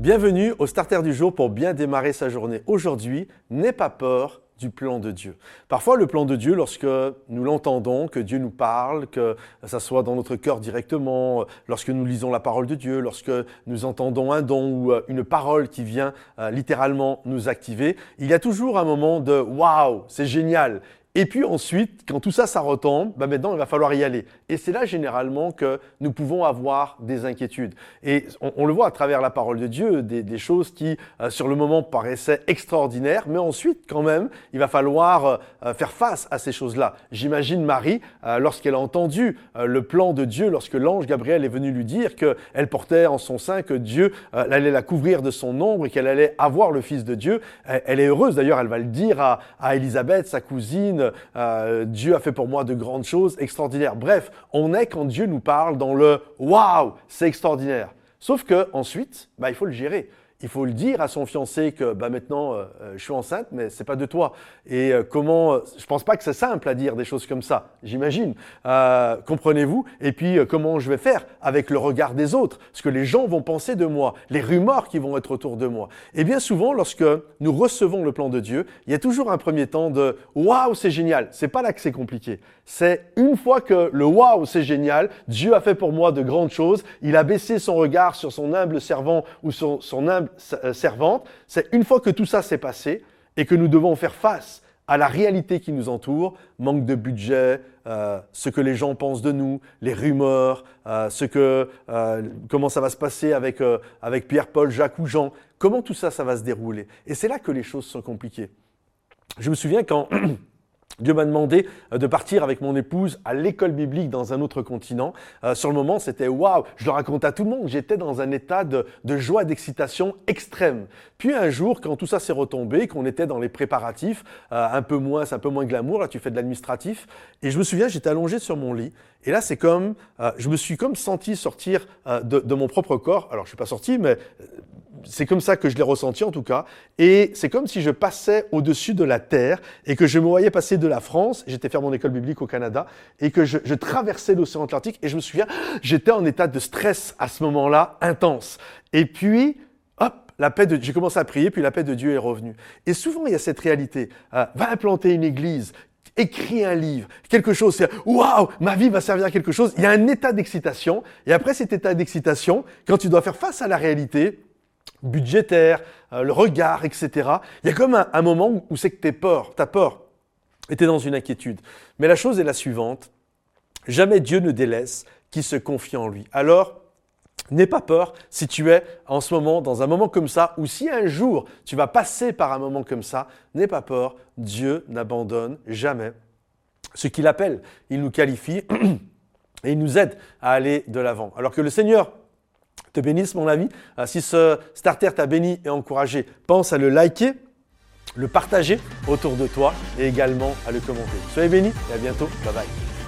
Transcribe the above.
Bienvenue au Starter du jour pour bien démarrer sa journée. Aujourd'hui, n'aie pas peur du plan de Dieu. Parfois, le plan de Dieu, lorsque nous l'entendons, que Dieu nous parle, que ça soit dans notre cœur directement, lorsque nous lisons la parole de Dieu, lorsque nous entendons un don ou euh, une parole qui vient euh, littéralement nous activer, il y a toujours un moment de waouh, c'est génial. Et puis ensuite, quand tout ça, ça retombe, bah maintenant, il va falloir y aller. Et c'est là généralement que nous pouvons avoir des inquiétudes. Et on, le voit à travers la parole de Dieu, des, choses qui, euh, sur le moment, paraissaient extraordinaires, mais ensuite, quand même, il va falloir euh, euh, faire face à ces choses-là. J'imagine Marie, lorsqu'elle a entendu le plan de Dieu, lorsque l'ange Gabriel est venu lui dire qu'elle portait en son sein que Dieu allait la couvrir de son ombre et qu'elle allait avoir le Fils de Dieu. Elle, est heureuse, d'ailleurs, elle va le dire à, à Élisabeth, sa cousine, euh, Dieu a fait pour moi de grandes choses extraordinaires. Bref, on est quand Dieu nous parle dans le waouh, c'est extraordinaire. Sauf que ensuite, bah, il faut le gérer il faut le dire à son fiancé que bah maintenant euh, euh, je suis enceinte, mais c'est pas de toi. Et euh, comment Je pense pas que c'est simple à dire des choses comme ça. J'imagine. Comprenez-vous? Et puis comment je vais faire avec le regard des autres? Ce que les gens vont penser de moi, les rumeurs qui vont être autour de moi. Et bien souvent, lorsque nous recevons le plan de Dieu, il y a toujours un premier temps de waouh, c'est génial. C'est pas là que c'est compliqué. C'est une fois que le waouh, c'est génial. Dieu a fait pour moi de grandes choses. Il a baissé son regard sur son humble servant ou son, humble euh, servante, c'est une fois que tout ça s'est passé et que nous devons faire face à la réalité qui nous entoure, manque de budget, euh, ce que les gens pensent de nous, les rumeurs, euh, ce que, comment ça va se passer avec, avec Pierre, Paul, Jacques ou Jean, comment tout ça, ça va se dérouler. Et c'est là que les choses sont compliquées. Je me souviens quand Dieu m'a demandé euh, de partir avec mon épouse à l'école biblique dans un autre continent. Euh, sur le moment, c'était waouh, je le raconte à tout le monde, j'étais dans un état de, joie, d'excitation extrême. Puis un jour, quand tout ça s'est retombé, qu'on était dans les préparatifs, euh, un peu moins, c'est un peu moins glamour, là tu fais de l'administratif, et je me souviens, j'étais allongé sur mon lit, et là c'est comme, je me suis comme senti sortir de, de, mon propre corps, alors je suis pas sorti, mais c'est comme ça que je l'ai ressenti en tout cas. Et c'est comme si je passais au-dessus de la terre et que je me voyais passer de la France, j'étais faire mon école biblique au Canada, et que je, traversais l'océan Atlantique et je me souviens, j'étais en état de stress à ce moment-là, intense. Et puis, hop, la paix de, j'ai commencé à prier, puis la paix de Dieu est revenue. Et souvent, il y a cette réalité. Euh, va implanter une église, écris un livre, quelque chose, c'est waouh, ma vie va servir à quelque chose. Il y a un état d'excitation. Et après cet état d'excitation, quand tu dois faire face à la réalité, budgétaire, euh, le regard, etc. Il y a comme un, moment où, c'est que t'es peur, t'as peur, et t'es dans une inquiétude. Mais la chose est la suivante, jamais Dieu ne délaisse qui se confie en lui. Alors, N'aie pas peur si tu es en ce moment dans un moment comme ça, ou si un jour tu vas passer par un moment comme ça, n'aie pas peur, Dieu n'abandonne jamais ce qu'il appelle. Il nous qualifie et il nous aide à aller de l'avant. Alors que le Seigneur te bénisse, mon ami. Euh, si ce starter t'a béni et encouragé, pense à le liker, le partager autour de toi et également à le commenter. Soyez bénis et à bientôt. Bye bye.